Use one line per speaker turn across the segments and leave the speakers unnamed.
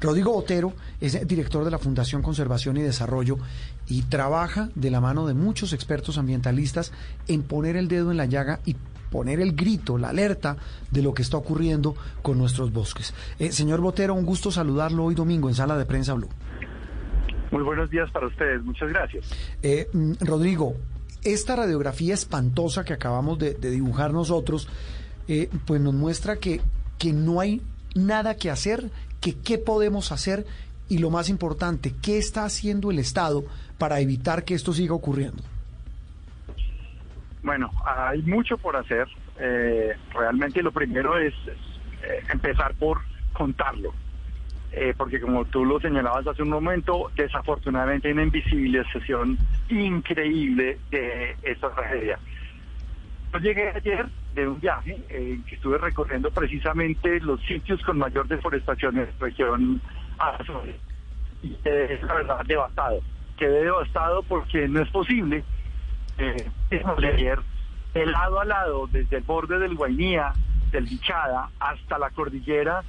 Rodrigo Botero es director de la Fundación Conservación y Desarrollo y trabaja de la mano de muchos expertos ambientalistas en poner el dedo en la llaga y poner el grito, la alerta de lo que está ocurriendo con nuestros bosques. Eh, señor Botero, un gusto saludarlo hoy domingo en Sala de Prensa Blue.
Muy buenos días para ustedes, muchas gracias.
Eh, mm, Rodrigo, esta radiografía espantosa que acabamos de, dibujar nosotros, eh, pues nos muestra que, que no hay nada que hacer, que qué podemos hacer y lo más importante, qué está haciendo el Estado para evitar que esto siga ocurriendo.
Bueno, hay mucho por hacer. Eh, realmente lo primero es eh, empezar por contarlo. Eh, porque como tú lo señalabas hace un momento, desafortunadamente hay una invisibilización increíble de esta tragedia. Yo llegué ayer de un viaje en que estuve recorriendo precisamente los sitios con mayor deforestación en la región Azul. Y es la verdad devastado. Quedé devastado porque no es posible eh, de lado a lado, desde el borde del Guainía, del Bichada, hasta la cordillera,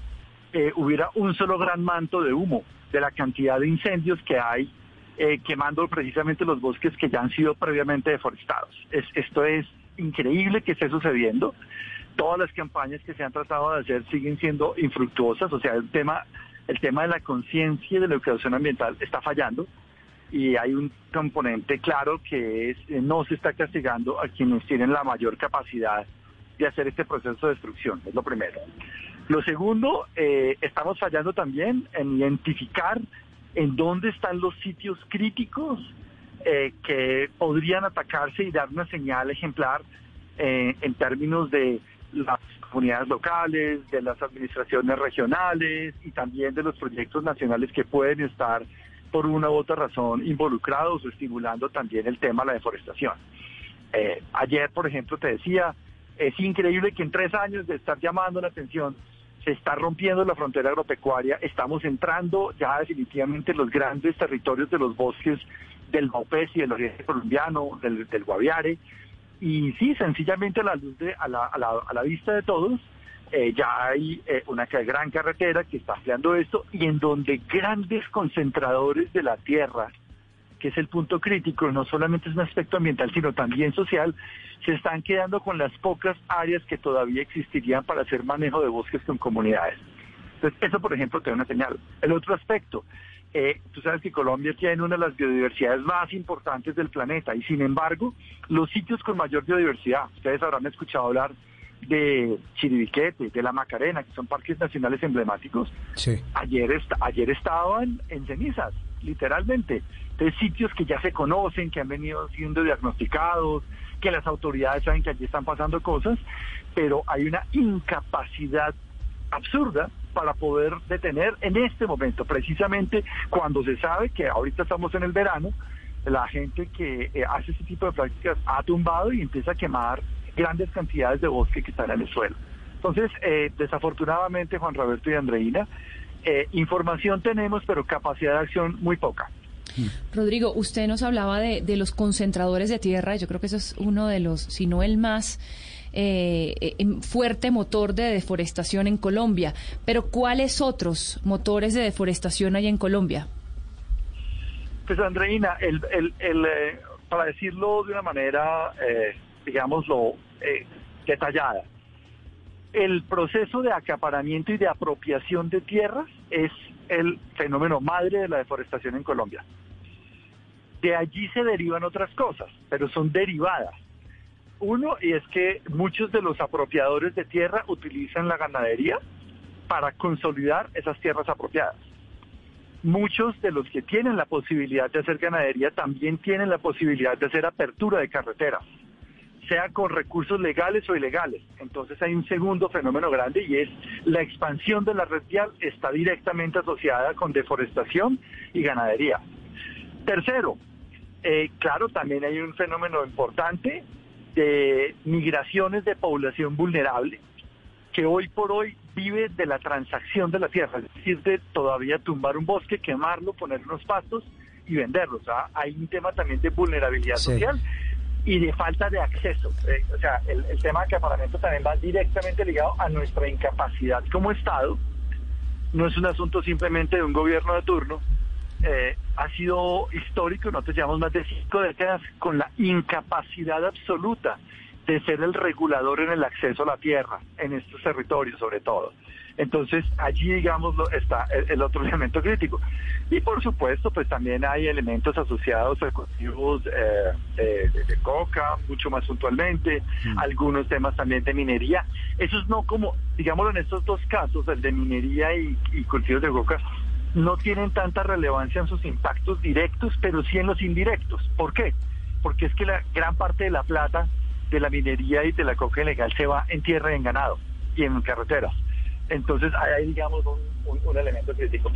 eh, hubiera un solo gran manto de humo de la cantidad de incendios que hay eh, quemando precisamente los bosques que ya han sido previamente deforestados. esto es increíble que esté sucediendo. Todas las campañas que se han tratado de hacer siguen siendo infructuosas, o sea, el tema, el tema de la conciencia y de la educación ambiental está fallando y hay un componente claro que es eh, no se está castigando a quienes tienen la mayor capacidad de hacer este proceso de destrucción, es lo primero. Lo segundo, eh, estamos fallando también en identificar en dónde están los sitios críticos eh, que podrían atacarse y dar una señal ejemplar en términos de las comunidades locales, de las administraciones regionales y también de los proyectos nacionales que pueden estar por una u otra razón involucrados o estimulando también el tema de la deforestación. Eh, ayer, por ejemplo, te decía, es increíble que en tres años de estar llamando la atención, se está rompiendo la frontera agropecuaria, estamos entrando ya definitivamente en los grandes territorios de los bosques del Maupés y del oriente colombiano, del, Guaviare, y sí, sencillamente a la luz de, a la, a la, a la vista de todos, eh, ya hay eh, una gran carretera que está ampliando esto y en donde grandes concentradores de la tierra, que es el punto crítico, no solamente es un aspecto ambiental, sino también social, se están quedando con las pocas áreas que todavía existirían para hacer manejo de bosques con comunidades. Entonces, eso, por ejemplo, te da una señal. El otro aspecto, eh, tú sabes que Colombia tiene una de las biodiversidades más importantes del planeta y, sin embargo, los sitios con mayor biodiversidad, ustedes habrán escuchado hablar de Chiribiquete, de la Macarena, que son parques nacionales emblemáticos, ayer, ayer estaban en cenizas, literalmente, de sitios que ya se conocen, que han venido siendo diagnosticados, que las autoridades saben que allí están pasando cosas, pero hay una incapacidad absurda para poder detener en este momento, precisamente cuando se sabe que ahorita estamos en el verano, la gente que eh, hace este tipo de prácticas ha tumbado y empieza a quemar grandes cantidades de bosque que están en el suelo. Entonces, eh, desafortunadamente, Juan Roberto y Andreina, eh, información tenemos, pero capacidad de acción muy poca.
Rodrigo, usted nos hablaba de, los concentradores de tierra, yo creo que eso es uno de los, si no el más eh, fuerte motor de deforestación en Colombia, pero ¿cuáles otros motores de deforestación hay en Colombia?
Pues Andreina, el, para decirlo de una manera, digámoslo, eh, detallada. El proceso de acaparamiento y de apropiación de tierras es el fenómeno madre de la deforestación en Colombia. De allí se derivan otras cosas, pero son derivadas. Uno, y es que muchos de los apropiadores de tierra utilizan la ganadería para consolidar esas tierras apropiadas. Muchos de los que tienen la posibilidad de hacer ganadería también tienen la posibilidad de hacer apertura de carreteras sea con recursos legales o ilegales. Entonces hay un segundo fenómeno grande y es la expansión de la red vial está directamente asociada con deforestación y ganadería. Tercero, eh, claro, también hay un fenómeno importante de migraciones de población vulnerable que hoy por hoy vive de la transacción de la tierra, es decir, de todavía tumbar un bosque, quemarlo, poner unos pastos y venderlos. hay un tema también de vulnerabilidad social y de falta de acceso. Eh, o sea, el, tema de acaparamiento también va directamente ligado a nuestra incapacidad como Estado no es un asunto simplemente de un gobierno de turno, eh, ha sido histórico, nosotros llevamos más de cinco décadas con la incapacidad absoluta de ser el regulador en el acceso a la tierra, en estos territorios sobre todo. Entonces, allí, digamos, está el, otro elemento crítico. Y por supuesto, pues también hay elementos asociados a cultivos eh, de, coca, mucho más puntualmente, mm. algunos temas también de minería. Esos no como, digámoslo en estos dos casos, el de minería y, y cultivos de coca, no tienen tanta relevancia en sus impactos directos, pero sí en los indirectos. ¿Por qué? Porque es que la gran parte de la plata de la minería y de la coca ilegal se va en tierra y en ganado y en carreteras. Entonces hay, digamos, un, elemento crítico.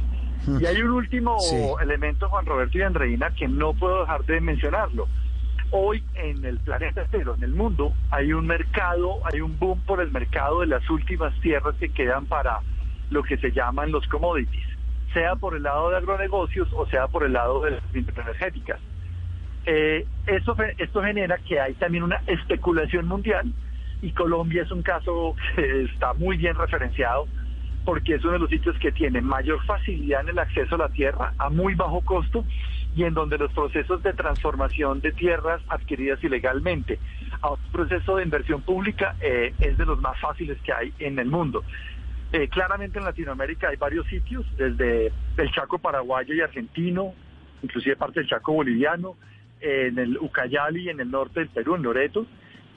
Y hay un último elemento, Juan Roberto y Andreina, que no puedo dejar de mencionarlo. Hoy en el planeta entero, en el mundo, hay un mercado, hay un boom por el mercado de las últimas tierras que quedan para lo que se llaman los commodities, sea por el lado de agronegocios o sea por el lado de las energéticas. Eh, esto genera que hay también una especulación mundial y Colombia es un caso que está muy bien referenciado porque es uno de los sitios que tiene mayor facilidad en el acceso a la tierra a muy bajo costo y en donde los procesos de transformación de tierras adquiridas ilegalmente a un proceso de inversión pública eh, es de los más fáciles que hay en el mundo. Eh, claramente en Latinoamérica hay varios sitios, desde el Chaco paraguayo y argentino, inclusive parte del Chaco boliviano, en el Ucayali, en el norte del Perú, en Loreto,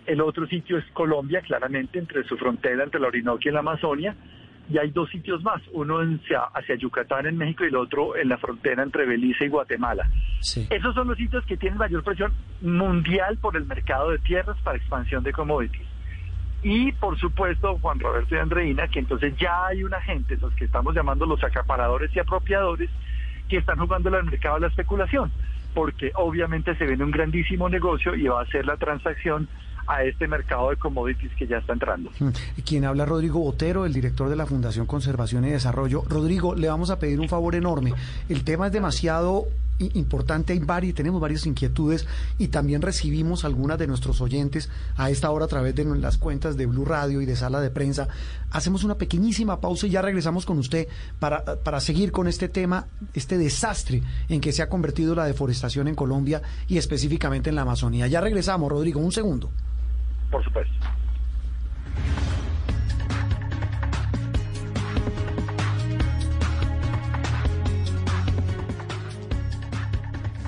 el otro sitio es Colombia, claramente, entre su frontera, entre la Orinoquia y la Amazonia. Y hay dos sitios más, uno hacia, Yucatán en México y el otro en la frontera entre Belice y Guatemala. Esos son los sitios que tienen mayor presión mundial por el mercado de tierras para expansión de commodities. Y por supuesto, Juan Roberto y Andreina, que entonces ya hay una gente, los que estamos llamando los acaparadores y apropiadores, que están jugando al mercado de la especulación, porque obviamente se viene un grandísimo negocio y va a ser la transacción a este mercado de commodities que ya está entrando. Mm.
Quien habla Rodrigo Botero, el director de la Fundación Conservación y Desarrollo. Rodrigo, le vamos a pedir un favor enorme. El tema es demasiado importante, hay varios, tenemos varias inquietudes y también recibimos algunas de nuestros oyentes a esta hora a través de las cuentas de Blue Radio y de Sala de Prensa. Hacemos una pequeñísima pausa y ya regresamos con usted para, para seguir con este tema, este desastre en que se ha convertido la deforestación en Colombia y específicamente en la Amazonía. Ya regresamos, Rodrigo, un segundo
por supuesto.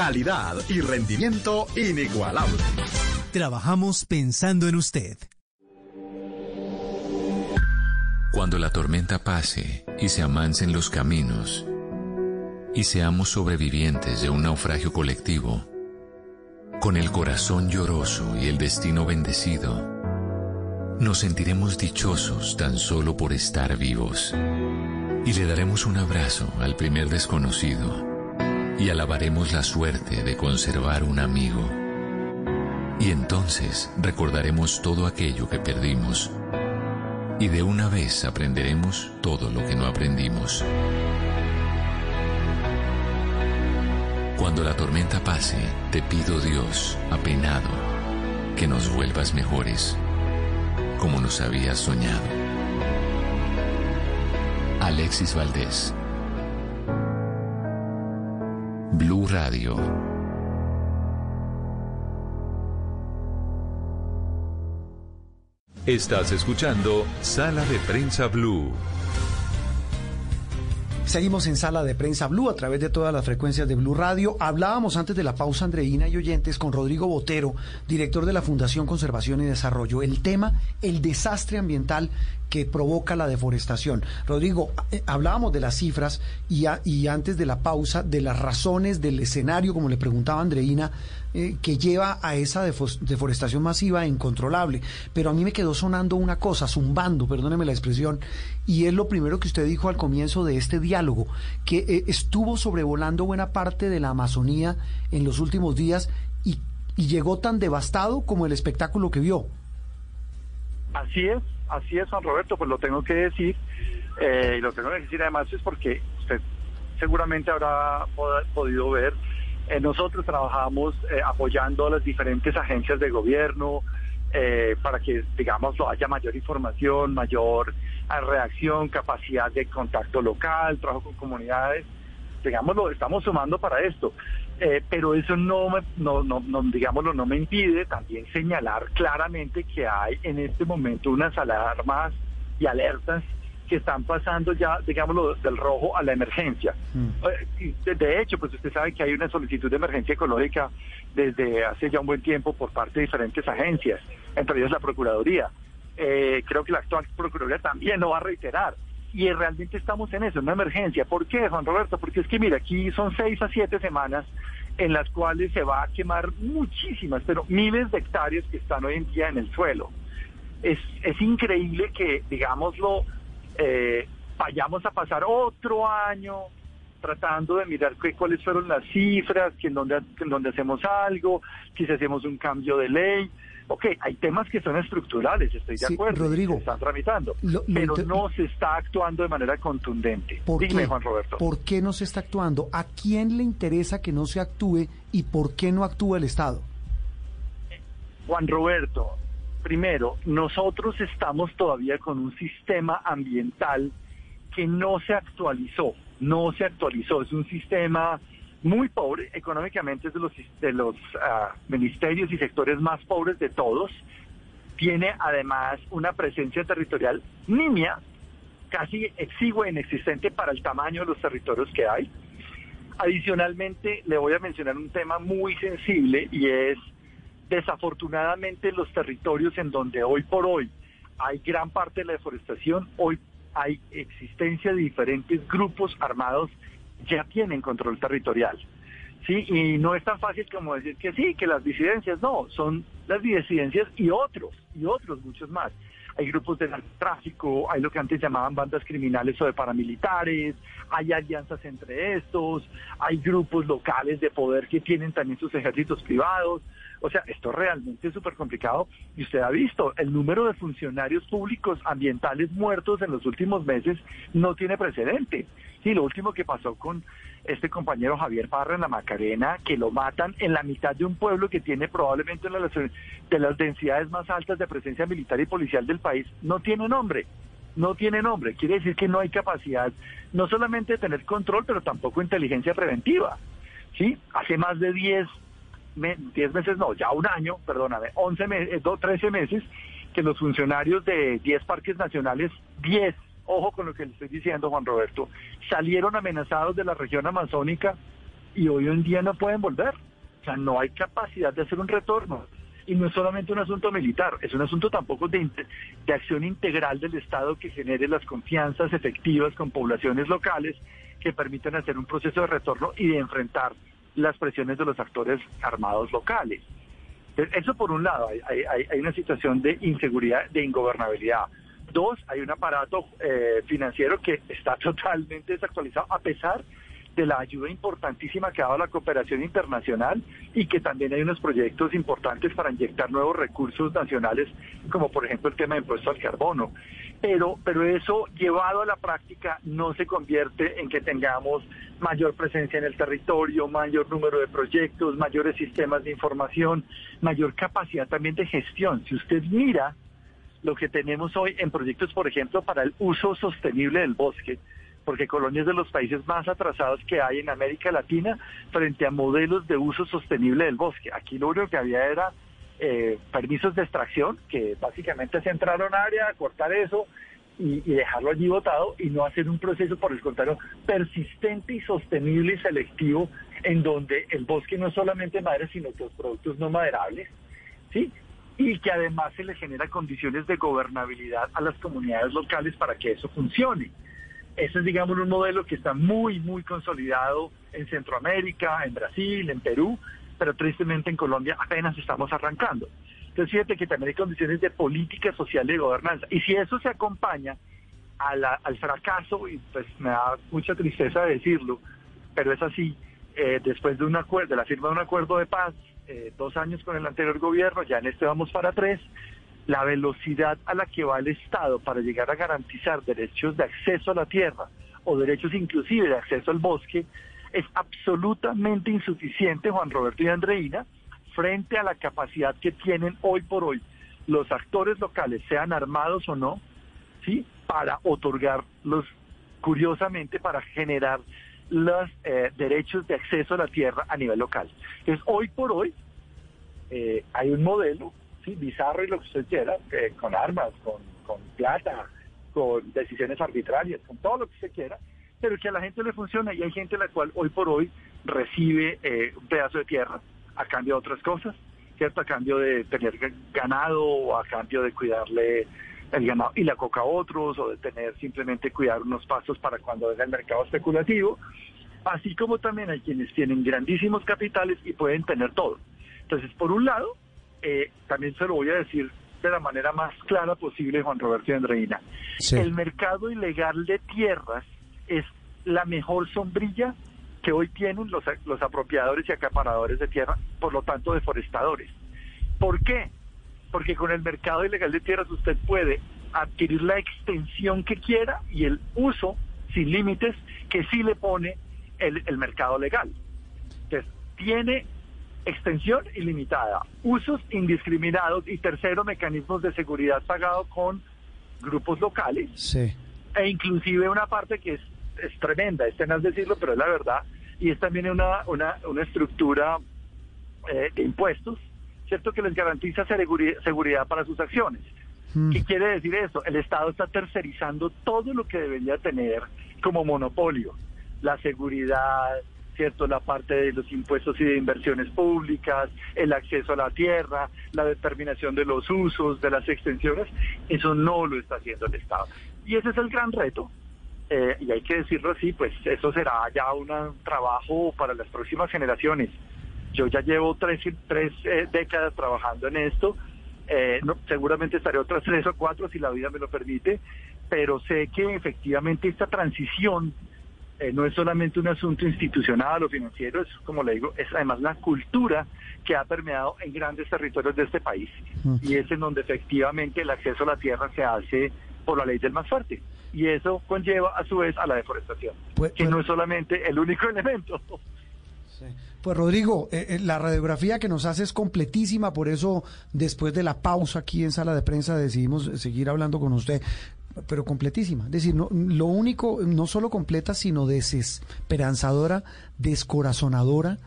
Calidad y rendimiento inigualable.
Trabajamos pensando en usted.
Cuando la tormenta pase y se amancen los caminos y seamos sobrevivientes de un naufragio colectivo, con el corazón lloroso y el destino bendecido, nos sentiremos dichosos tan solo por estar vivos. Y le daremos un abrazo al primer desconocido alabaremos la suerte de conservar un amigo. Y entonces recordaremos todo aquello que perdimos y de una vez aprenderemos todo lo que no aprendimos. Cuando la tormenta pase, te pido Dios, apenado, que nos vuelvas mejores, como nos habías soñado. Alexis Valdés. Blue Radio. Estás escuchando Sala de Prensa Blue.
Seguimos en sala de prensa Blue a través de todas las frecuencias de Blue Radio. Hablábamos antes de la pausa, Andreina y oyentes, con Rodrigo Botero, director de la Fundación Conservación y Desarrollo. El tema, el desastre ambiental que provoca la deforestación. Rodrigo, eh, hablábamos de las cifras y, antes de la pausa de las razones del escenario, como le preguntaba Andreina, eh, que lleva a esa deforestación masiva e incontrolable. Pero a mí me quedó sonando una cosa, zumbando, perdóneme la expresión, y es lo primero que usted dijo al comienzo de este diálogo, que eh, estuvo sobrevolando buena parte de la Amazonía en los últimos días y, y llegó tan devastado como el espectáculo que vio.
Así es, así es, Juan Roberto, pues lo tengo que decir, eh, y lo tengo que decir además es porque usted seguramente habrá podido ver, eh, nosotros trabajamos eh, apoyando a las diferentes agencias de gobierno para que, digamos, haya mayor información, mayor reacción, capacidad de contacto local, trabajo con comunidades digamos, lo estamos sumando para esto. Eh, pero eso no, me, no, no, no, digámoslo, no me impide también señalar claramente que hay en este momento unas alarmas y alertas que están pasando ya, digámoslo, del rojo a la emergencia. Mm. Eh, de hecho, pues usted sabe que hay una solicitud de emergencia ecológica desde hace ya un buen tiempo por parte de diferentes agencias, entre ellas la Procuraduría. Eh, creo que la actual Procuraduría también lo va a reiterar y realmente estamos en eso, en una emergencia. ¿Por qué, Juan Roberto? Porque es que, mira, aquí son seis a siete semanas en las cuales se va a quemar muchísimas, pero miles de hectáreas que están hoy en día en el suelo. Es, es increíble que, digámoslo, eh, vayamos a pasar otro año tratando de mirar qué, cuáles fueron las cifras, que en dónde, en dónde hacemos algo, que si hacemos un cambio de ley. Ok, hay temas que son estructurales, estoy de acuerdo.
Rodrigo.
Se están tramitando. pero no se está actuando de manera contundente.
¿Por
Dime,
qué?
Juan Roberto.
¿Por qué no se está actuando? ¿A quién le interesa que no se actúe y por qué no actúa el Estado?
Juan Roberto, primero, nosotros estamos todavía con un sistema ambiental que no se actualizó, no se actualizó. Es un sistema muy pobre, económicamente es de los, de los ah, ministerios y sectores más pobres de todos. Tiene además una presencia territorial nimia, casi exigua e inexistente para el tamaño de los territorios que hay. Adicionalmente, le voy a mencionar un tema muy sensible y es, desafortunadamente, los territorios en donde hoy por hoy hay gran parte de la deforestación, hoy hay existencia de diferentes grupos armados ya tienen control territorial. Sí, y no es tan fácil como decir que sí, que las disidencias no, son las disidencias y otros, y otros muchos más. Hay grupos de narcotráfico, hay lo que antes llamaban bandas criminales o de paramilitares, hay alianzas entre estos, hay grupos locales de poder que tienen también sus ejércitos privados. O sea, esto realmente es súper complicado y usted ha visto, el número de funcionarios públicos ambientales muertos en los últimos meses no tiene precedente. Sí, lo último que pasó con este compañero Javier Parra en la Macarena, que lo matan en la mitad de un pueblo que tiene probablemente una de las densidades más altas de presencia militar y policial del país, no tiene nombre. No tiene nombre. Quiere decir que no hay capacidad no solamente de tener control, pero tampoco inteligencia preventiva. ¿Sí? Hace más de 10 10 meses, no, ya un año, perdóname, 11 meses, 13 meses, que los funcionarios de 10 parques nacionales, 10, ojo con lo que le estoy diciendo, Juan Roberto, salieron amenazados de la región amazónica y hoy en día no pueden volver. O sea, no hay capacidad de hacer un retorno. Y no es solamente un asunto militar, es un asunto tampoco de, de acción integral del Estado que genere las confianzas efectivas con poblaciones locales que permitan hacer un proceso de retorno y de enfrentar las presiones de los actores armados locales. Eso por un lado, hay, hay, una situación de inseguridad, de ingobernabilidad. Dos, hay un aparato eh, financiero que está totalmente desactualizado, a pesar de la ayuda importantísima que ha dado la cooperación internacional y que también hay unos proyectos importantes para inyectar nuevos recursos nacionales, como por ejemplo el tema de impuesto al carbono. Pero, pero eso llevado a la práctica no se convierte en que tengamos mayor presencia en el territorio, mayor número de proyectos, mayores sistemas de información, mayor capacidad también de gestión. Si usted mira lo que tenemos hoy en proyectos, por ejemplo, para el uso sostenible del bosque, porque Colombia es de los países más atrasados que hay en América Latina frente a modelos de uso sostenible del bosque. Aquí lo único que había era eh, permisos de extracción, que básicamente se entraron a área, cortar eso y, dejarlo allí botado y no hacer un proceso, por el contrario, persistente y sostenible y selectivo en donde el bosque no es solamente madera, sino que los productos no maderables, ¿sí? y que además se le genera condiciones de gobernabilidad a las comunidades locales para que eso funcione. Ese es, digamos, un modelo que está muy, muy consolidado en Centroamérica, en Brasil, en Perú, pero tristemente en Colombia apenas estamos arrancando. Entonces, fíjate que también hay condiciones de política social y de gobernanza. Y si eso se acompaña al fracaso, y pues me da mucha tristeza decirlo, pero es así, eh, después de un acuerdo, de la firma de un acuerdo de paz eh, dos años con el anterior gobierno, ya en este vamos para tres, la velocidad a la que va el Estado para llegar a garantizar derechos de acceso a la tierra o derechos inclusive de acceso al bosque es absolutamente insuficiente, Juan Roberto y Andreina, frente a la capacidad que tienen hoy por hoy los actores locales, sean armados o no, ¿sí? para otorgar los, curiosamente, para generar los eh, derechos de acceso a la tierra a nivel local. Entonces, hoy por hoy eh, hay un modelo, sí, bizarro y lo que usted quiera, eh, con armas, con, con plata, con decisiones arbitrarias, con todo lo que usted quiera, pero que a la gente le funciona y hay gente la cual hoy por hoy recibe un pedazo de tierra a cambio de otras cosas, ¿cierto? A cambio de tener ganado o a cambio de cuidarle el ganado y la coca a otros o de tener simplemente cuidar unos pasos para cuando venga el mercado especulativo, así como también hay quienes tienen grandísimos capitales y pueden tener todo. Entonces, por un lado, eh, también se lo voy a decir de la manera más clara posible, Juan Roberto y Andreina, el mercado ilegal de tierras es la mejor sombrilla que hoy tienen los, los apropiadores y acaparadores de tierra, por lo tanto deforestadores. ¿Por qué? porque con el mercado ilegal de tierras usted puede adquirir la extensión que quiera y el uso sin límites que sí le pone el, mercado legal. Entonces, tiene extensión ilimitada, usos indiscriminados y tercero, mecanismos de seguridad pagado con grupos locales.
Sí.
E inclusive una parte que es, es tremenda, es tenaz decirlo, pero es la verdad, y es también una, una, una estructura eh, de impuestos ¿cierto? Que les garantiza seguridad para sus acciones. Hmm. ¿Qué quiere decir eso? El Estado está tercerizando todo lo que debería tener como monopolio. La seguridad, ¿cierto? La parte de los impuestos y de inversiones públicas, el acceso a la tierra, la determinación de los usos, de las extensiones, eso no lo está haciendo el Estado. Y ese es el gran reto. Eh, y hay que decirlo así, pues eso será ya un trabajo para las próximas generaciones. Yo ya llevo tres, tres eh, décadas trabajando en esto. Eh, seguramente estaré otras tres o cuatro si la vida me lo permite, pero sé que efectivamente esta transición eh, no es solamente un asunto institucional o financiero, es como le digo, es además una cultura que ha permeado en grandes territorios de este país. Y es en donde efectivamente el acceso a la tierra se hace por la ley del más fuerte. Y eso conlleva a su vez a la deforestación, pues, que pues no es solamente el único elemento.
Pues Rodrigo, eh, eh, la radiografía que nos hace es completísima, por eso después de la pausa aquí en sala de prensa decidimos seguir hablando con usted, pero completísima. Es decir, no, lo único, no solo completa, sino desesperanzadora, descorazonadora.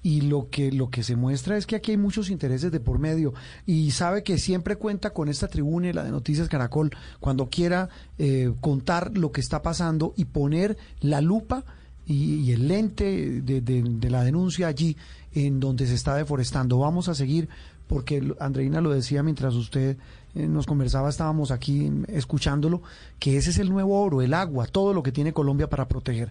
Y lo que, lo que se muestra es que aquí hay muchos intereses de por medio. Y sabe que siempre cuenta con esta tribuna y la de Noticias Caracol cuando quiera eh, contar lo que está pasando y poner la lupa y, el lente de, la denuncia allí en donde se está deforestando. Vamos a seguir porque Andreina lo decía mientras usted eh, nos conversaba, estábamos aquí escuchándolo, que ese es el nuevo oro, el agua, todo lo que tiene Colombia para proteger.